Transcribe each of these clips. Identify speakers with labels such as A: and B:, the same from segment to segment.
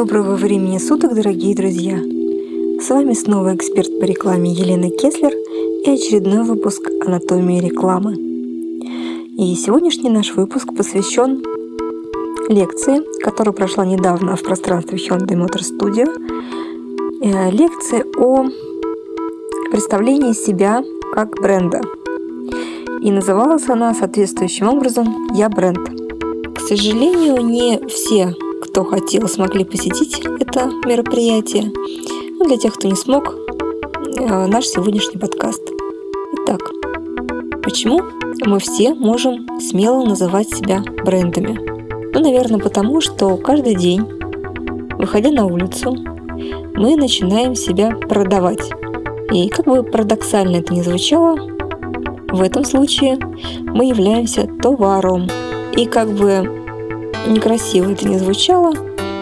A: Доброго времени суток, дорогие друзья! С вами снова эксперт по рекламе Елена Кеслер и очередной выпуск «Анатомии рекламы». И сегодняшний наш выпуск посвящен лекции, которая прошла недавно в пространстве Hyundai Motor Studio. Э, лекция о представлении себя как бренда. И называлась она соответствующим образом «Я бренд». К сожалению, не все кто хотел, смогли посетить это мероприятие. Ну, для тех, кто не смог, э, наш сегодняшний подкаст. Итак, почему мы все можем смело называть себя брендами? Ну, наверное, потому что каждый день, выходя на улицу, мы начинаем себя продавать. И как бы парадоксально это ни звучало, в этом случае мы являемся товаром. И как бы некрасиво это не звучало,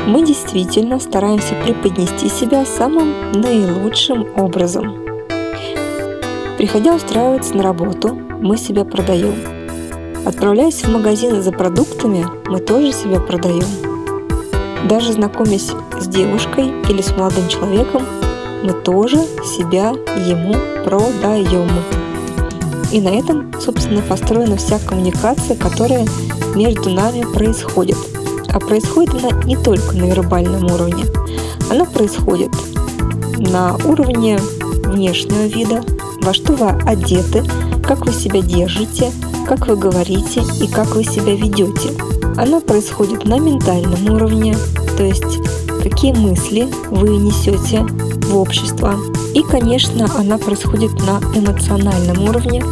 A: мы действительно стараемся преподнести себя самым наилучшим образом. Приходя устраиваться на работу, мы себя продаем. Отправляясь в магазин за продуктами, мы тоже себя продаем. Даже знакомясь с девушкой или с молодым человеком, мы тоже себя ему продаем. И на этом, собственно, построена вся коммуникация, которая между нами происходит. А происходит она не только на вербальном уровне. Она происходит на уровне внешнего вида, во что вы одеты, как вы себя держите, как вы говорите и как вы себя ведете. Она происходит на ментальном уровне, то есть какие мысли вы несете в общество. И, конечно, она происходит на эмоциональном уровне,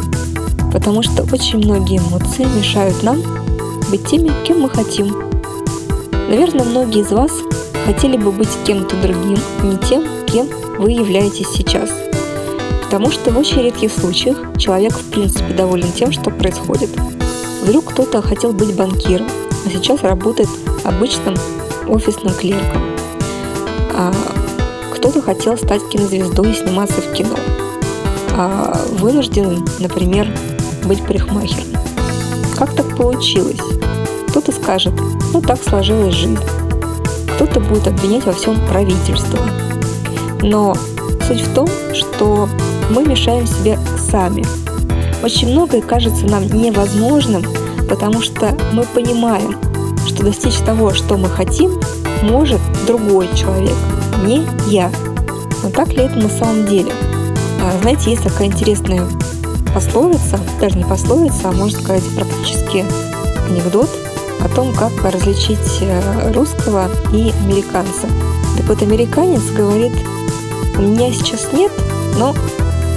A: потому что очень многие эмоции мешают нам быть теми, кем мы хотим. Наверное, многие из вас хотели бы быть кем-то другим, не тем, кем вы являетесь сейчас. Потому что в очень редких случаях человек в принципе доволен тем, что происходит. Вдруг кто-то хотел быть банкиром, а сейчас работает обычным офисным клерком. А кто-то хотел стать кинозвездой и сниматься в кино. А вынужден, например, быть парикмахером. Как так получилось? Кто-то скажет, ну так сложилась жизнь. Кто-то будет обвинять во всем правительство. Но суть в том, что мы мешаем себе сами. Очень многое кажется нам невозможным, потому что мы понимаем, что достичь того, что мы хотим, может другой человек, не я. Но так ли это на самом деле? А, знаете, есть такая интересная пословица, даже не пословица, а можно сказать практически анекдот о том, как различить э, русского и американца. Так вот, американец говорит, у меня сейчас нет, но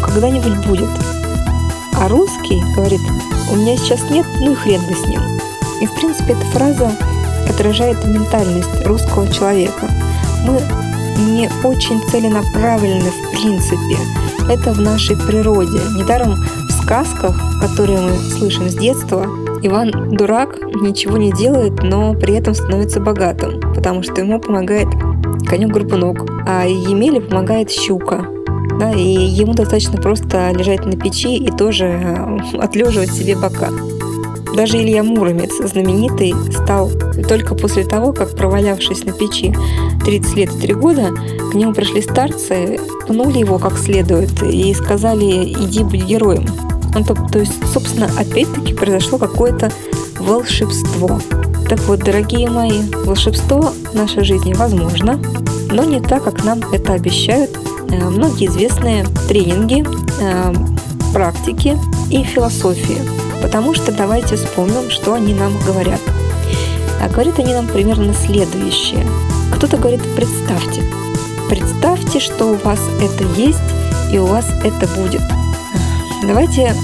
A: когда-нибудь будет. А русский говорит, у меня сейчас нет, ну и хрен бы с ним. И, в принципе, эта фраза отражает ментальность русского человека. Мы не очень целенаправлены в принципе. Это в нашей природе. Недаром сказках, которые мы слышим с детства, Иван дурак, ничего не делает, но при этом становится богатым, потому что ему помогает конек-горбунок, а Емеле помогает щука. Да, и ему достаточно просто лежать на печи и тоже э, отлеживать себе бока. Даже Илья Муромец, знаменитый, стал только после того, как, провалявшись на печи 30 лет и 3 года, к нему пришли старцы, пнули его как следует и сказали «иди будь героем». Ну, то, то есть, собственно, опять-таки произошло какое-то волшебство. Так вот, дорогие мои, волшебство в нашей жизни возможно, но не так, как нам это обещают э, многие известные тренинги, э, практики и философии. Потому что давайте вспомним, что они нам говорят. А говорят они нам примерно следующее. Кто-то говорит, представьте. Представьте, что у вас это есть и у вас это будет – Давайте,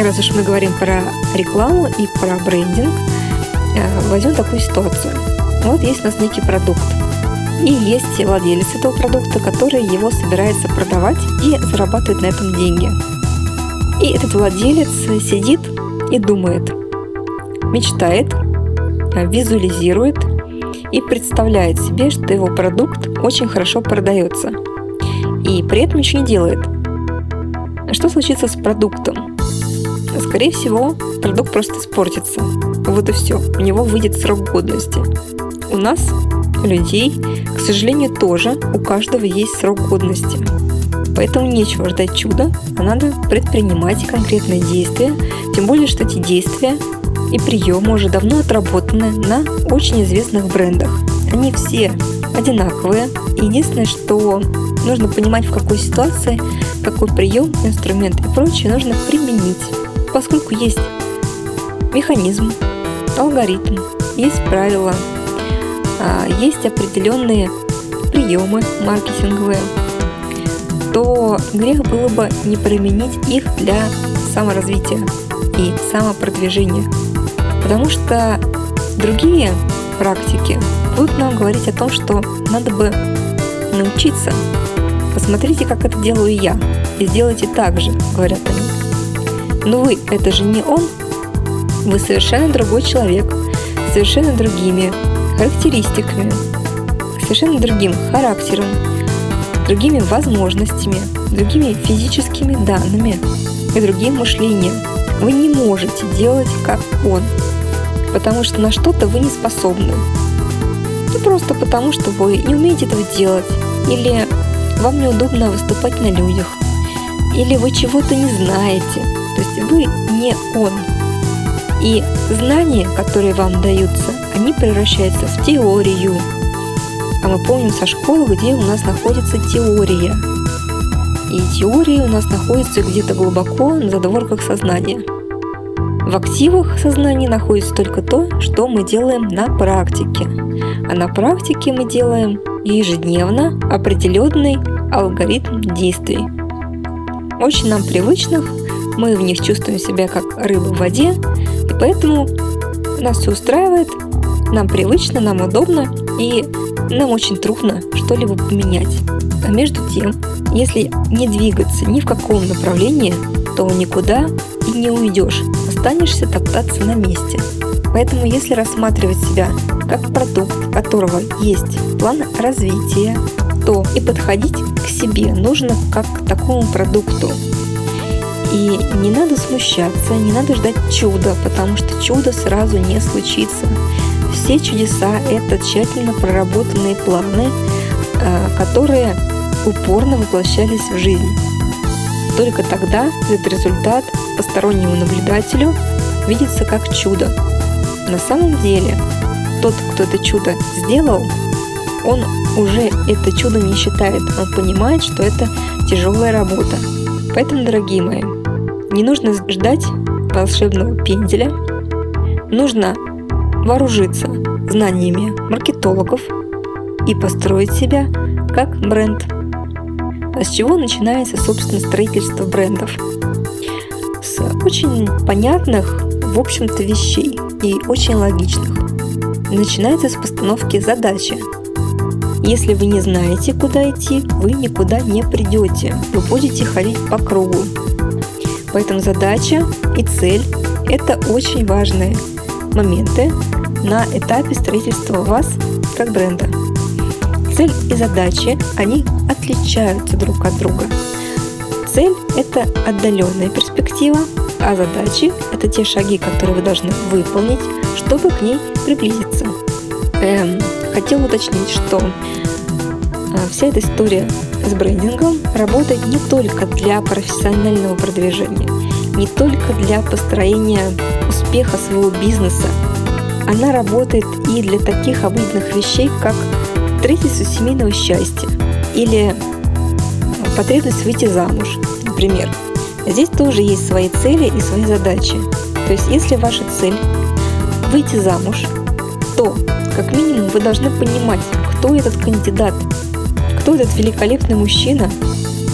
A: раз уж мы говорим про рекламу и про брендинг, э, возьмем такую ситуацию. Вот есть у нас некий продукт. И есть владелец этого продукта, который его собирается продавать и зарабатывает на этом деньги. И этот владелец сидит и думает, мечтает, э, визуализирует и представляет себе, что его продукт очень хорошо продается. И при этом ничего не делает – что случится с продуктом? Скорее всего, продукт просто испортится. Вот и все. У него выйдет срок годности. У нас людей, к сожалению, тоже у каждого есть срок годности. Поэтому нечего ждать чуда, а надо предпринимать конкретные действия, тем более, что эти действия и приемы уже давно отработаны на очень известных брендах. Они все одинаковые. Единственное, что нужно понимать, в какой ситуации, какой прием, инструмент и прочее нужно применить. Поскольку есть механизм, алгоритм, есть правила, а, есть определенные приемы маркетинговые, то грех было бы не применить их для саморазвития и самопродвижения. Потому что другие практики будут нам говорить о том, что надо бы научиться. Посмотрите, как это делаю я, и сделайте так же, говорят они. Но вы, это же не он. Вы совершенно другой человек, совершенно другими характеристиками, совершенно другим характером, другими возможностями, другими физическими данными и другим мышлением. Вы не можете делать как он, потому что на что-то вы не способны. Ну просто потому, что вы не умеете этого делать, или вам неудобно выступать на людях, или вы чего-то не знаете, то есть вы не он. И знания, которые вам даются, они превращаются в теорию. А мы помним со школы, где у нас находится теория. И теория у нас находится где-то глубоко на задворках сознания. В активах сознания находится только то, что мы делаем на практике. А на практике мы делаем ежедневно определенный алгоритм действий. Очень нам привычных, мы в них чувствуем себя как рыба в воде, и поэтому нас все устраивает, нам привычно, нам удобно, и нам очень трудно что-либо поменять. А между тем, если не двигаться ни в каком направлении, то никуда и не уйдешь, останешься топтаться на месте. Поэтому если рассматривать себя как продукт, которого есть план развития, то и подходить к себе нужно как к такому продукту. И не надо смущаться, не надо ждать чуда, потому что чудо сразу не случится. Все чудеса – это тщательно проработанные планы, э, которые упорно воплощались в жизнь. Только тогда этот результат постороннему наблюдателю видится как чудо. На самом деле, тот, кто это чудо сделал, он уже это чудо не считает, он понимает, что это тяжелая работа. Поэтому, дорогие мои, не нужно ждать волшебного пенделя, нужно вооружиться знаниями маркетологов и построить себя как бренд. А с чего начинается, собственно, строительство брендов? С очень понятных, в общем-то, вещей и очень логичных. Начинается с постановки задачи. Если вы не знаете, куда идти, вы никуда не придете. Вы будете ходить по кругу. Поэтому задача и цель – это очень важные моменты на этапе строительства вас как бренда. Цель и задачи, они отличаются друг от друга. Цель – это отдаленная перспектива, а задачи – это те шаги, которые вы должны выполнить, чтобы к ней приблизиться. Эм, хотел уточнить, что э, вся эта история с брендингом работает не только для профессионального продвижения, не только для построения успеха своего бизнеса. Она работает и для таких обыденных вещей, как строительство семейного счастья или потребность выйти замуж, например. Здесь тоже есть свои цели и свои задачи. То есть, если ваша цель выйти замуж, то, как минимум, вы должны понимать, кто этот кандидат, кто этот великолепный мужчина,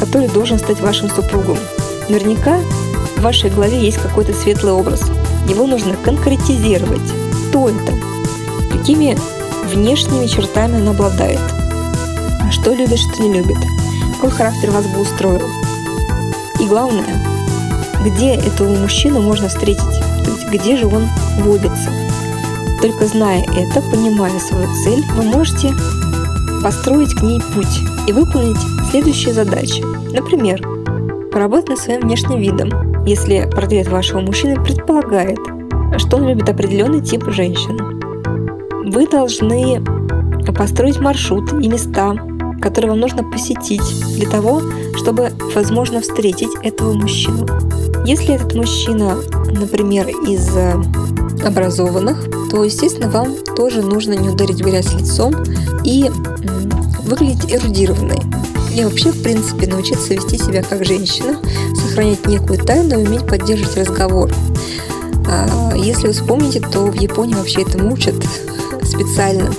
A: который должен стать вашим супругом. Наверняка в вашей голове есть какой-то светлый образ. Его нужно конкретизировать. Кто это? Какими внешними чертами он обладает? А что любит, что не любит? Какой характер вас бы устроил? И главное, где этого мужчину можно встретить? То есть где же он водится? Только зная это, понимая свою цель, вы можете построить к ней путь и выполнить следующие задачи. Например, поработать над своим внешним видом, если портрет вашего мужчины предполагает, что он любит определенный тип женщин. Вы должны построить маршрут и места, которые вам нужно посетить для того, чтобы, возможно, встретить этого мужчину. Если этот мужчина, например, из э, образованных, то, естественно, вам тоже нужно не ударить грязь лицом и выглядеть эрудированной. И вообще, в принципе, научиться вести себя как женщина, сохранять некую тайну и уметь поддерживать разговор. А, если вы вспомните, то в Японии вообще этому учат специально.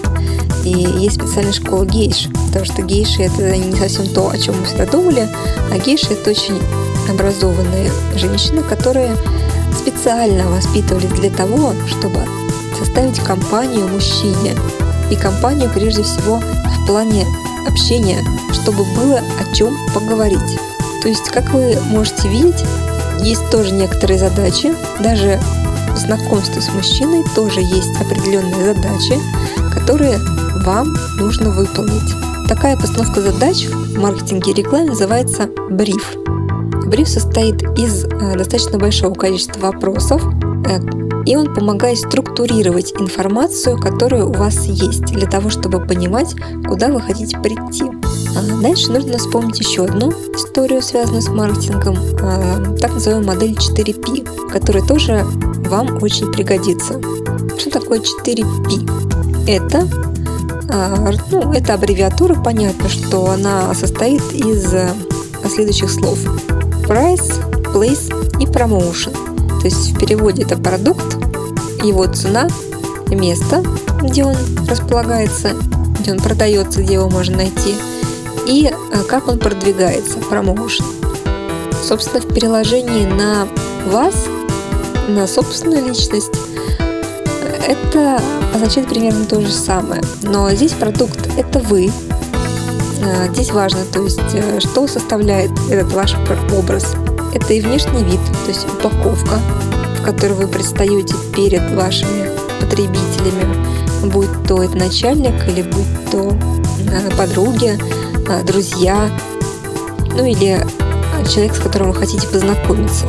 A: И есть специальная школа гейш, потому что гейши это не совсем то, о чем мы всегда думали, а гейши это очень образованные женщины, которые специально воспитывались для того, чтобы составить компанию мужчине. И компанию прежде всего в плане общения, чтобы было о чем поговорить. То есть, как вы можете видеть, есть тоже некоторые задачи, даже в знакомстве с мужчиной тоже есть определенные задачи, которые вам нужно выполнить. Такая постановка задач в маркетинге и рекламе называется бриф. Бриф состоит из э, достаточно большого количества вопросов, э, и он помогает структурировать информацию, которая у вас есть, для того, чтобы понимать, куда вы хотите прийти. А дальше нужно вспомнить еще одну историю, связанную с маркетингом, а, так называемую модель 4P, которая тоже вам очень пригодится. Что такое 4P? Это а, ну, это аббревиатура, понятно, что она состоит из следующих слов. Price, Place и Promotion. То есть в переводе это продукт, его цена, место, где он располагается, где он продается, где его можно найти, и э, как он продвигается, промоушен. Собственно, в переложении на вас, на собственную личность, это означает примерно то же самое. Но здесь продукт – это вы. Э, здесь важно, то есть, э, что составляет этот ваш образ – это и внешний вид, то есть упаковка, в которой вы предстаете перед вашими потребителями, будь то это начальник или будь то э, подруги, друзья, ну или человек, с которым вы хотите познакомиться.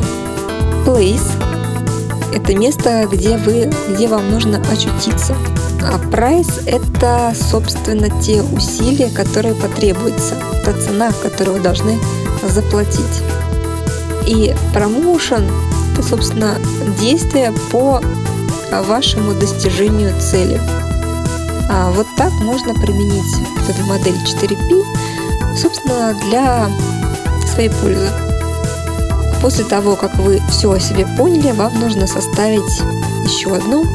A: Place – это место, где, вы, где вам нужно очутиться. А price – это, собственно, те усилия, которые потребуются, та цена, которую вы должны заплатить. И промоушен – это, собственно, действие по вашему достижению цели. А вот так можно применить эту модель 4P, собственно, для своей пользы. После того, как вы все о себе поняли, вам нужно составить еще одну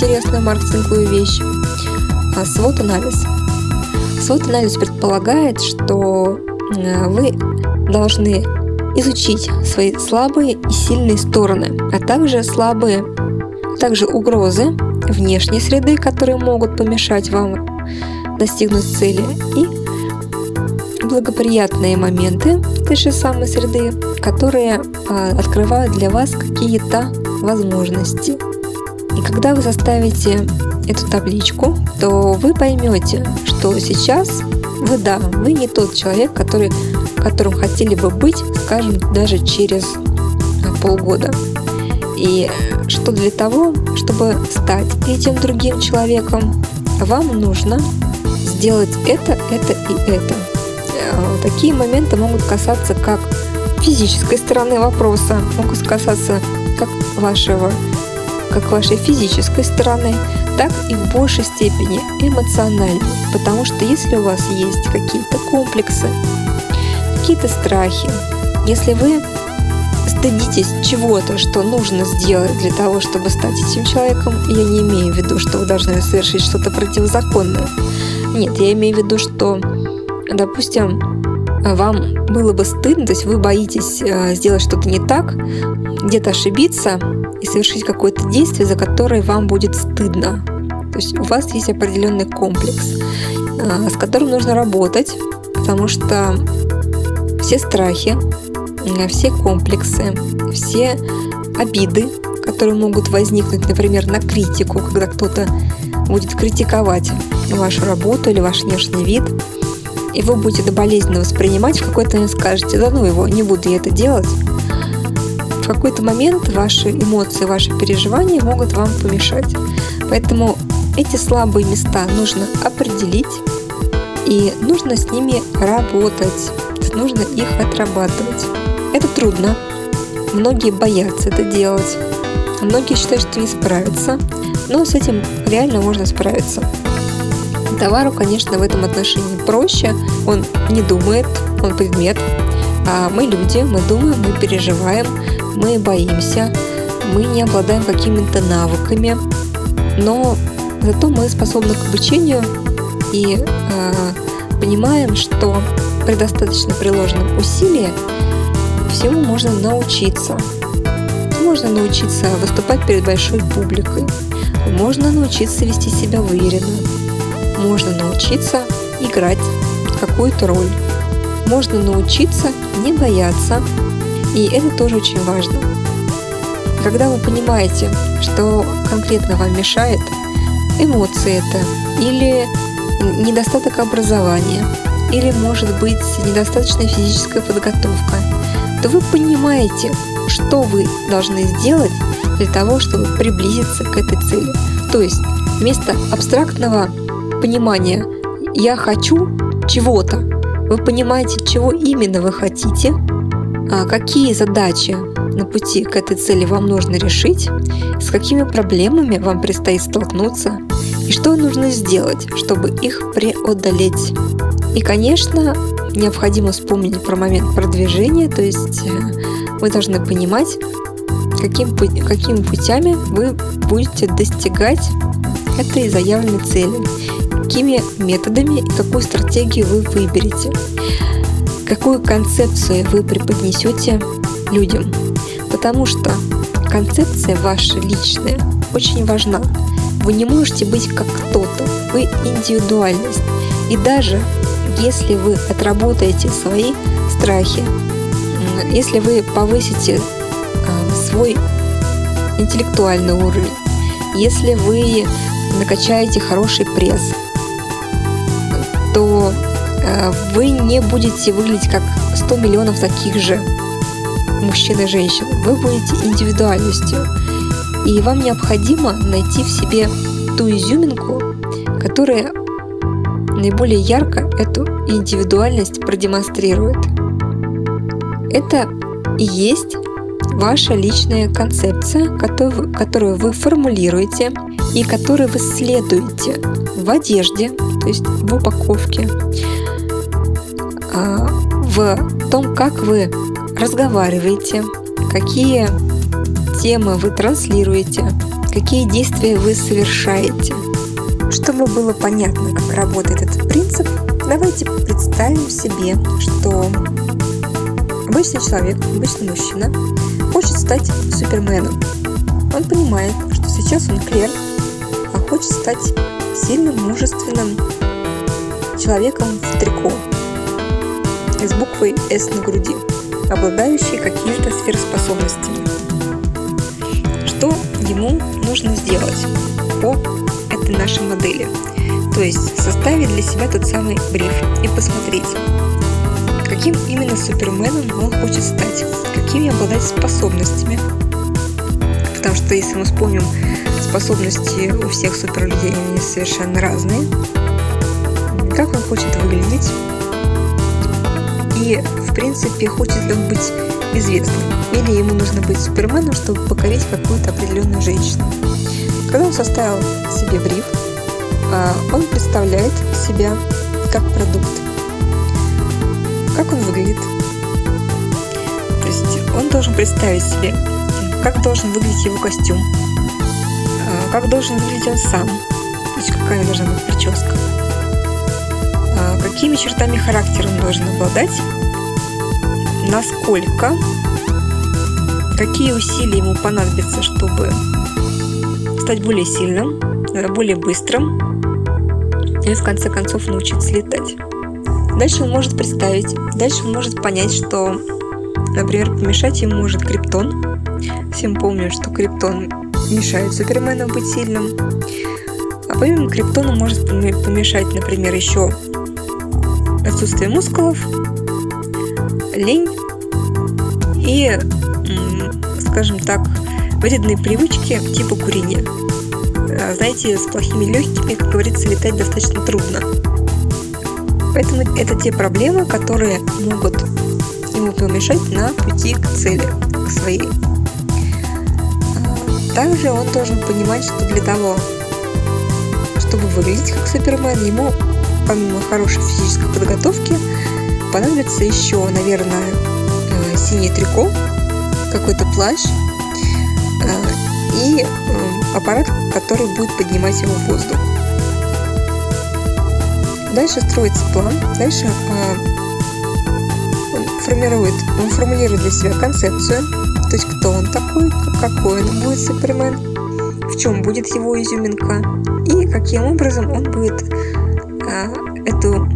A: интересную маркетинговую вещь – свод-анализ. Свод-анализ предполагает, что э, вы должны изучить свои слабые и сильные стороны, а также слабые, также угрозы внешней среды, которые могут помешать вам достигнуть цели, и благоприятные моменты этой же самой среды, которые а, открывают для вас какие-то возможности. И когда вы составите эту табличку, то вы поймете, что сейчас вы да, вы не тот человек, который которым хотели бы быть, скажем, даже через полгода. И что для того, чтобы стать этим другим человеком, вам нужно сделать это, это и это. Э, такие моменты могут касаться как физической стороны вопроса, могут касаться как вашего как вашей физической стороны, так и в большей степени эмоциональной. Потому что если у вас есть какие-то комплексы, какие-то страхи, если вы стыдитесь чего-то, что нужно сделать для того, чтобы стать этим человеком, я не имею в виду, что вы должны совершить что-то противозаконное. Нет, я имею в виду, что, допустим, вам было бы стыдно, то есть вы боитесь э, сделать что-то не так, где-то ошибиться и совершить какое-то действие, за которое вам будет стыдно. То есть у вас есть определенный комплекс, э, с которым нужно работать, потому что все страхи, все комплексы, все обиды, которые могут возникнуть, например, на критику, когда кто-то будет критиковать вашу работу или ваш внешний вид, и вы будете это болезненно воспринимать, в какой-то момент скажете, да ну его, не буду я это делать. Какой-то момент ваши эмоции, ваши переживания могут вам помешать. Поэтому эти слабые места нужно определить и нужно с ними работать, нужно их отрабатывать. Это трудно, многие боятся это делать, многие считают, что не справятся, но с этим реально можно справиться. Товару, конечно, в этом отношении проще, он не думает, он предмет, а мы люди, мы думаем, мы переживаем, мы боимся, мы не обладаем какими-то навыками, но зато мы способны к обучению и э, понимаем, что при достаточно приложенном усилии всему можно научиться. Можно научиться выступать перед большой публикой, можно научиться вести себя уверенно, можно научиться играть какую-то роль, можно научиться не бояться, и это тоже очень важно. Когда вы понимаете, что конкретно вам мешает, эмоции это, или недостаток образования, или может быть недостаточная физическая подготовка, то вы понимаете, что вы должны сделать для того, чтобы приблизиться к этой цели. То есть вместо абстрактного понимания «я хочу чего-то», вы понимаете, чего именно вы хотите, какие задачи на пути к этой цели вам нужно решить, с какими проблемами вам предстоит столкнуться? И что нужно сделать, чтобы их преодолеть. И, конечно, необходимо вспомнить про момент продвижения, то есть э, вы должны понимать, каким, какими путями вы будете достигать этой заявленной цели, какими методами и какую стратегию вы выберете, какую концепцию вы преподнесете людям. Потому что концепция ваша личная очень важна. Вы не можете быть как кто-то, вы индивидуальность. И даже если вы отработаете свои страхи, если вы повысите а, свой интеллектуальный уровень, если вы накачаете хороший пресс, вы не будете выглядеть как 100 миллионов таких же мужчин и женщин. Вы будете индивидуальностью. И вам необходимо найти в себе ту изюминку, которая наиболее ярко эту индивидуальность продемонстрирует. Это и есть ваша личная концепция, которую, которую вы формулируете и которую вы следуете в одежде, то есть в упаковке, в том, как вы разговариваете, какие темы вы транслируете, какие действия вы совершаете. Чтобы было понятно, как работает этот принцип, давайте представим себе, что обычный человек, обычный мужчина хочет стать суперменом. Он понимает, что сейчас он клерк, а хочет стать сильным, мужественным человеком в трико с буквой «С» на груди, обладающий какими-то сверхспособностями. Что ему нужно сделать по этой нашей модели? То есть составить для себя тот самый бриф и посмотреть, каким именно суперменом он хочет стать, какими обладать способностями. Потому что если мы вспомним, способности у всех суперлюдей они совершенно разные. Как он хочет выглядеть, и, в принципе, хочет ли он быть известным, или ему нужно быть суперменом, чтобы покорить какую-то определенную женщину. Когда он составил себе бриф, а, он представляет себя как продукт. Как он выглядит? То есть он должен представить себе, как должен выглядеть его костюм, а, как должен выглядеть он сам, то есть какая должна быть прическа, какими чертами характера он должен обладать, насколько, какие усилия ему понадобятся, чтобы стать более сильным, более быстрым и в конце концов научиться летать. Дальше он может представить, дальше он может понять, что, например, помешать ему может криптон. Всем помню, что криптон мешает Супермену быть сильным. А помимо криптона может помешать, например, еще отсутствие мускулов, лень и, скажем так, вредные привычки типа курения. а, знаете, с плохими легкими, как говорится, летать достаточно трудно. Поэтому это те проблемы, которые могут ему помешать на пути к цели, к своей. А, также он должен понимать, что для того, чтобы выглядеть как Супермен, ему помимо хорошей физической подготовки понадобится еще, наверное, э, синий трико, какой-то плащ э, и э, аппарат, который будет поднимать его в воздух. Дальше строится план, дальше он формирует, он формулирует для себя концепцию, то есть кто он такой, какой он будет Супермен, в чем будет его изюминка и каким образом он будет эту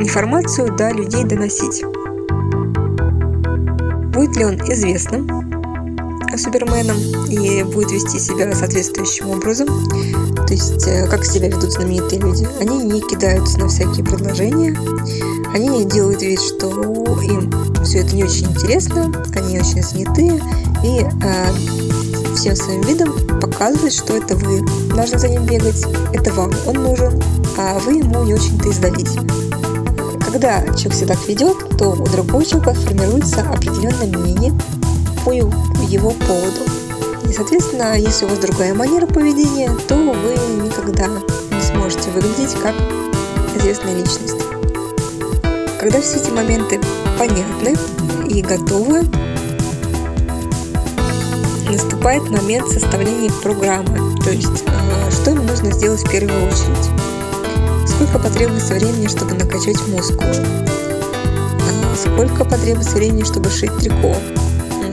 A: информацию до людей доносить. Будет ли он известным Суперменом и будет вести себя соответствующим образом, то есть э, как себя ведут знаменитые люди. Они не кидаются на всякие предложения, они не делают вид, что им все это не очень интересно, они очень заняты и э, всем своим видом показывают, что это вы должны за ним бегать, это вам он нужен, а вы ему не очень-то издались. Когда человек себя так ведет, то у другого человека формируется определенное мнение по его поводу. И, соответственно, если у вас другая манера поведения, то вы никогда не сможете выглядеть как известная личность. Когда все эти моменты понятны и готовы, наступает момент составления программы, то есть э, что им нужно сделать в первую очередь. Сколько потребуется времени, чтобы накачать мускулы? А сколько потребуется времени, чтобы шить трико?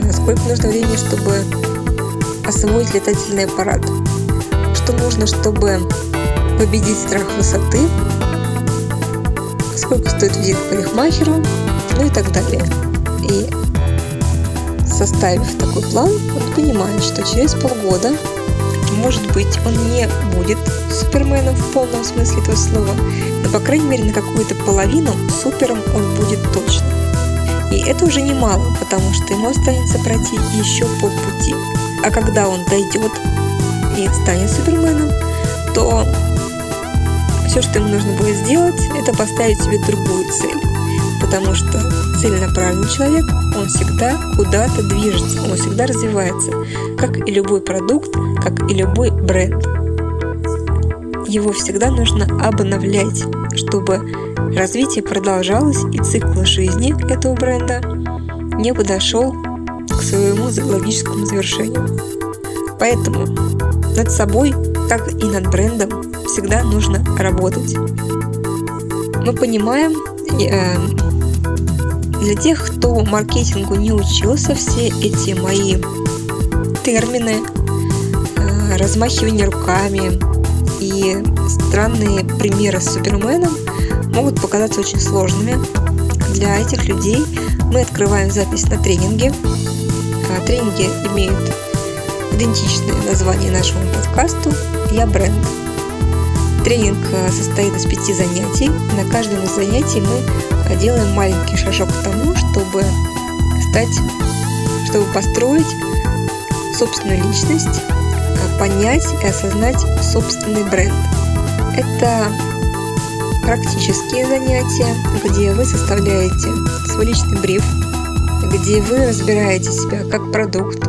A: А сколько нужно времени, чтобы освоить летательный аппарат? Что нужно, чтобы победить страх высоты? Сколько стоит визит к парикмахеру? Ну и так далее. И составив такой план, он понимает, что через полгода может быть, он не будет Суперменом в полном смысле этого слова, но, по крайней мере, на какую-то половину супером он будет точно. И это уже немало, потому что ему останется пройти еще полпути. А когда он дойдет и станет Суперменом, то все, что ему нужно будет сделать, это поставить себе другую цель. Потому что целенаправленный человек, он всегда куда-то движется, он всегда развивается, как и любой продукт, как и любой бренд. Его всегда нужно обновлять, чтобы развитие продолжалось и цикл жизни этого бренда не подошел к своему логическому завершению. Поэтому над собой, так и над брендом всегда нужно работать. Мы понимаем, э, для тех, кто маркетингу не учился, все эти мои термины, э, размахивание руками и странные примеры с Суперменом могут показаться очень сложными. Для этих людей мы открываем запись на тренинге. А тренинги имеют идентичное название нашему подкасту «Я бренд». Тренинг э, состоит из пяти занятий. На каждом из занятий мы делаем маленький шажок к тому, чтобы стать, чтобы построить собственную личность, понять и осознать собственный бренд. Это практические занятия, где вы составляете свой личный бриф, где вы разбираете себя как продукт,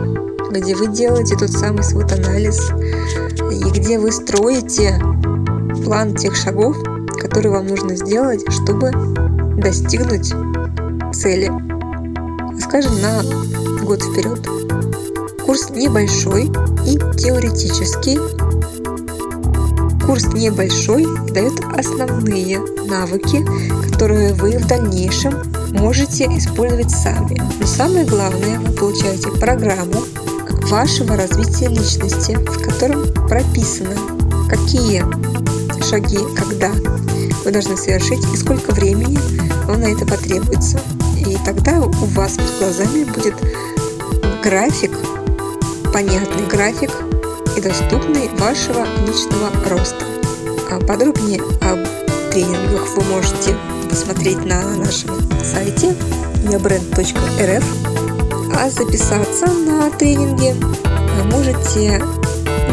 A: где вы делаете тот самый свой анализ и где вы строите план тех шагов, которые вам нужно сделать, чтобы достигнуть цели. Скажем, на год вперед. Курс небольшой и теоретический. Курс небольшой дает основные навыки, которые вы в дальнейшем можете использовать сами. Но самое главное, вы получаете программу вашего развития личности, в котором прописано, какие шаги, когда вы должны совершить и сколько времени вам на это потребуется. И тогда у вас перед глазами будет график, понятный график и доступный вашего личного роста. А подробнее об тренингах вы можете посмотреть на нашем сайте yabrand.rf, а записаться на тренинги можете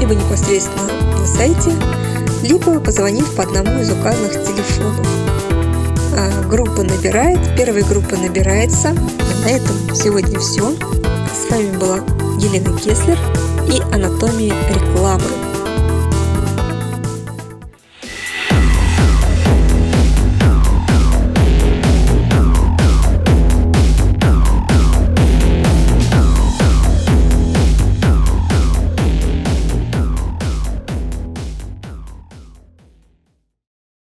A: либо непосредственно на сайте, либо позвонив по одному из указанных телефонов. А, группа набирает, первая группа набирается. На этом сегодня все. С вами была Елена Кеслер и анатомия рекламы.